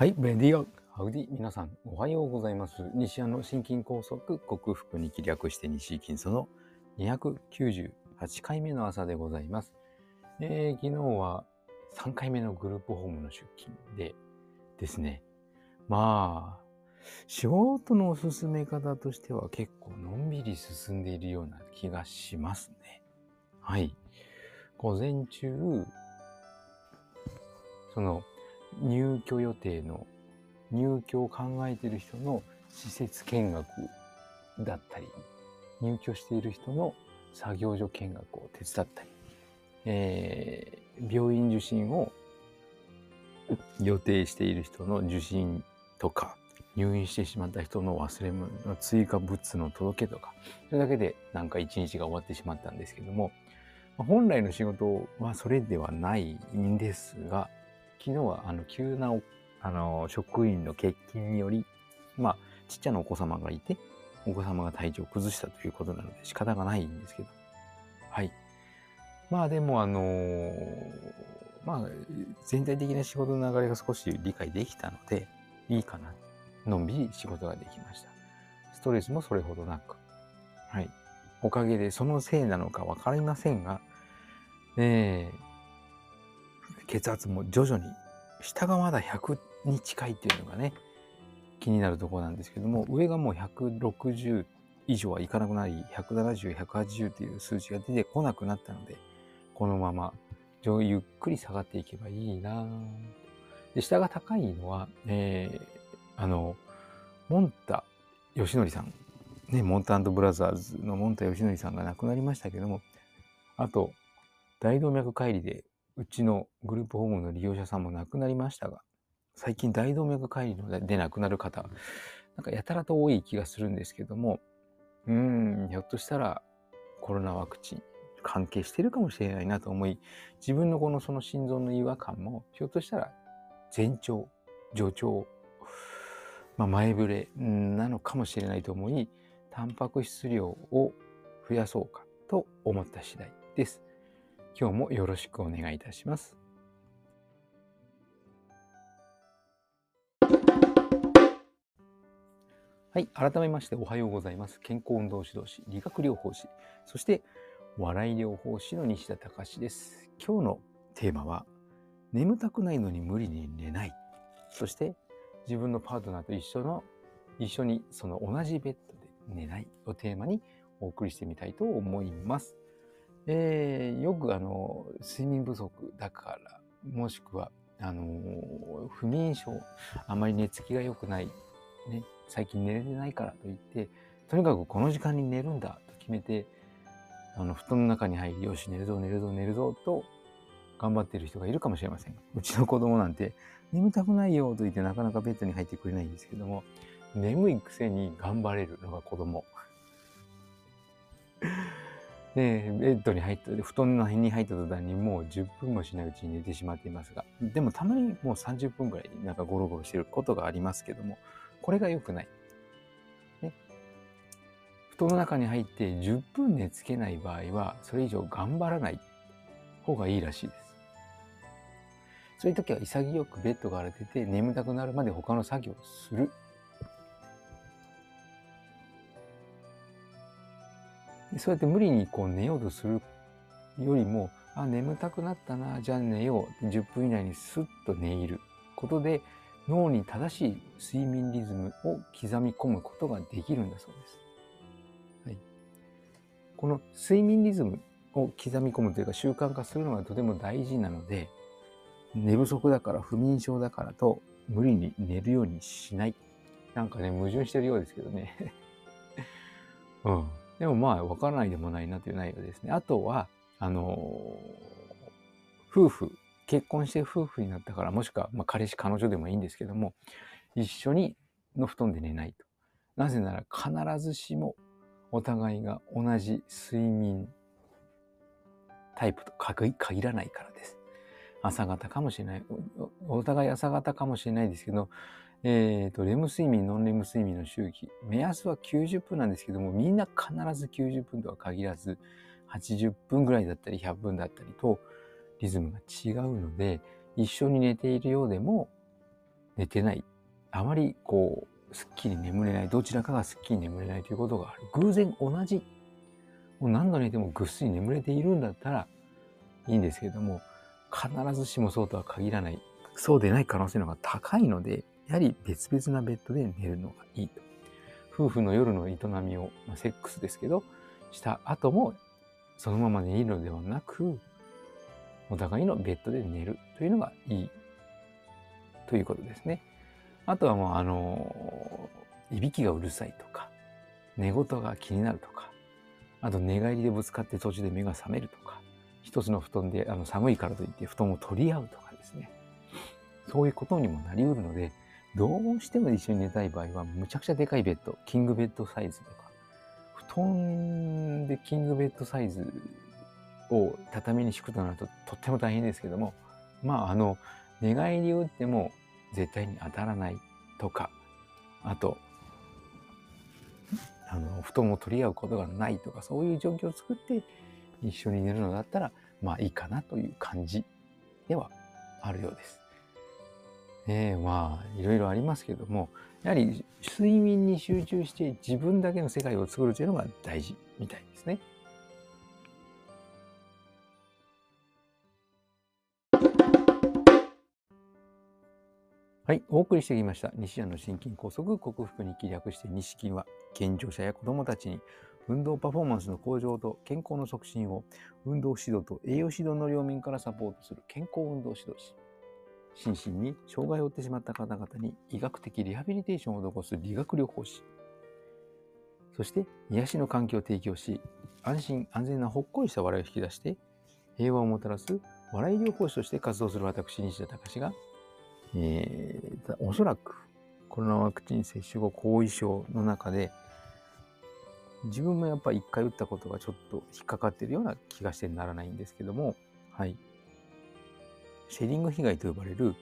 はい、レディオ、ハウディ、皆さん、おはようございます。西山の心筋梗塞克服に気略して西筋その298回目の朝でございます。えー、昨日は3回目のグループホームの出勤でですね、まあ、仕事の進め方としては結構のんびり進んでいるような気がしますね。はい。午前中、その入居予定の入居を考えている人の施設見学だったり入居している人の作業所見学を手伝ったり、えー、病院受診を予定している人の受診とか入院してしまった人の忘れ物の追加物の届けとかそれだけでなんか一日が終わってしまったんですけども本来の仕事はそれではないんですが昨日はあの急なあの職員の欠勤により、まあ、ちっちゃなお子様がいて、お子様が体調を崩したということなので仕方がないんですけど。はい。まあでもあのー、まあ全体的な仕事の流れが少し理解できたので、いいかな。のんびり仕事ができました。ストレスもそれほどなく。はい。おかげでそのせいなのかわかりませんが、えー、血圧も徐々に下がまだ100に近いっていうのがね気になるところなんですけども上がもう160以上はいかなくなり170180っていう数字が出てこなくなったのでこのままゆっくり下がっていけばいいな。で下が高いのは、えー、あのモンタ義則さん。ねモンタブラザーズのモンタ義則さんが亡くなりましたけどもあと大動脈解離でうちのグループホームの利用者さんも亡くなりましたが、最近大動脈解離で亡くなる方、なんかやたらと多い気がするんですけども、うん、ひょっとしたらコロナワクチン関係してるかもしれないなと思い、自分のこのその心臓の違和感も、ひょっとしたら前兆、助長、まあ、前触れなのかもしれないと思い、タンパク質量を増やそうかと思った次第です。今日もよろしくお願いいたします。はい。改めましておはようございます。健康運動指導士、理学療法士、そして笑い療法士の西田隆です。今日のテーマは、眠たくないのに無理に寝ない。そして自分のパートナーと一緒の、一緒にその同じベッドで寝ないをテーマにお送りしてみたいと思います。えー、よくあの睡眠不足だからもしくはあの不眠症あまり寝つきが良くない、ね、最近寝れてないからといってとにかくこの時間に寝るんだと決めてあの布団の中に入りよし寝るぞ寝るぞ寝るぞと頑張っている人がいるかもしれません。うちの子供なんて眠たくないよと言ってなかなかベッドに入ってくれないんですけども眠いくせに頑張れるのが子供。で、ベッドに入った、布団の辺に入った途端にもう10分もしないうちに寝てしまっていますが、でもたまにもう30分ぐらいなんかゴロゴロしてることがありますけども、これが良くない。ね。布団の中に入って10分寝つけない場合は、それ以上頑張らない方がいいらしいです。そういう時は潔くベッドが荒れてて眠たくなるまで他の作業をするそうやって無理にこう寝ようとするよりも、あ、眠たくなったな、じゃあ寝よう。10分以内にスッと寝入ることで、脳に正しい睡眠リズムを刻み込むことができるんだそうです。はい、この睡眠リズムを刻み込むというか習慣化するのがとても大事なので、寝不足だから不眠症だからと無理に寝るようにしない。なんかね、矛盾してるようですけどね。うん。でもまあ、わからないでもないなという内容ですね。あとは、あの夫婦、結婚して夫婦になったから、もしくは、まあ、彼氏、彼女でもいいんですけども、一緒にの布団で寝ないと。なぜなら必ずしもお互いが同じ睡眠タイプと限らないからです。朝方かもしれない。お互い朝方かもしれないですけど、えっ、ー、と、レム睡眠、ノンレム睡眠の周期。目安は90分なんですけども、みんな必ず90分とは限らず、80分ぐらいだったり100分だったりと、リズムが違うので、一緒に寝ているようでも、寝てない、あまりこう、すっきり眠れない、どちらかがすっきり眠れないということがある。偶然同じ、もう何度寝てもぐっすり眠れているんだったらいいんですけれども、必ずしもそうとは限らない、そうでない可能性の方が高いので、やはり別々なベッドで寝るのがいいと。夫婦の夜の営みを、まあ、セックスですけど、した後もそのまま寝るのではなく、お互いのベッドで寝るというのがいいということですね。あとはもうあの、いびきがうるさいとか、寝言が気になるとか、あと寝返りでぶつかって途中で目が覚めるとか、一つの布団であの寒いからといって布団を取り合うとかですね。そういうことにもなりうるので、どうしても一緒に寝たい場合は、むちゃくちゃでかいベッド、キングベッドサイズとか、布団でキングベッドサイズを畳に敷くとなるととっても大変ですけども、まああの、寝返りを打っても絶対に当たらないとか、あと、あの、布団を取り合うことがないとか、そういう状況を作って一緒に寝るのだったら、まあいいかなという感じではあるようです。ええまあ、いろいろありますけども、やはり睡眠に集中して自分だけの世界を作るというのが大事みたいですね。はい、お送りしてきました西矢の心筋梗塞克服に気略して西筋は健常者や子どもたちに運動パフォーマンスの向上と健康の促進を運動指導と栄養指導の両面からサポートする健康運動指導士心身に障害を負ってしまった方々に医学的リハビリテーションを施す理学療法士そして癒しの環境を提供し安心安全なほっこりした笑いを引き出して平和をもたらす笑い療法士として活動する私西田隆がえー、おそらくコロナワクチン接種後後遺症の中で自分もやっぱ一回打ったことがちょっと引っかかっているような気がしてならないんですけども、はい。シェリング被害と呼ばれる、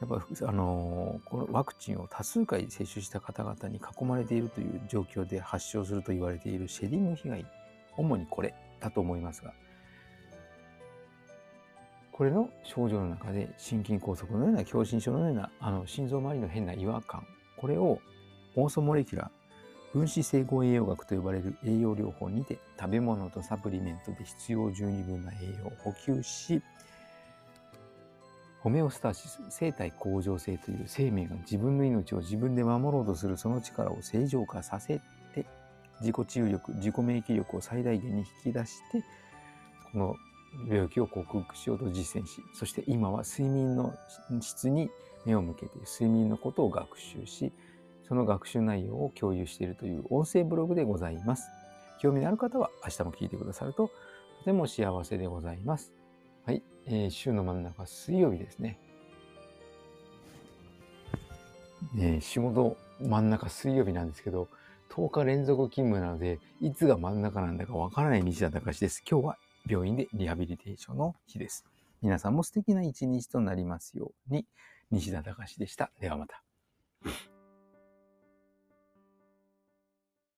やっぱ、あの、このワクチンを多数回接種した方々に囲まれているという状況で発症すると言われているシェリング被害、主にこれだと思いますが、これの症状の中で心筋梗塞のような狭心症のようなあの心臓周りの変な違和感これをオーソモレキュラー分子整合栄養学と呼ばれる栄養療法にて食べ物とサプリメントで必要十二分な栄養を補給しホメオスタシス生体向上性という生命が自分の命を自分で守ろうとするその力を正常化させて自己治癒力自己免疫力を最大限に引き出してこの病気を克服しようと実践し、そして今は睡眠の質に目を向けて睡眠のことを学習し、その学習内容を共有しているという音声ブログでございます。興味のある方は明日も聞いてくださるととても幸せでございます。はい、えー、週の真ん中水曜日ですね。ね仕事真ん中水曜日なんですけど、10日連続勤務なので、いつが真ん中なんだかわからない西田隆です。今日は病院でリハビリテーションの日です。皆さんも素敵な一日となりますように、西田隆でした。ではまた。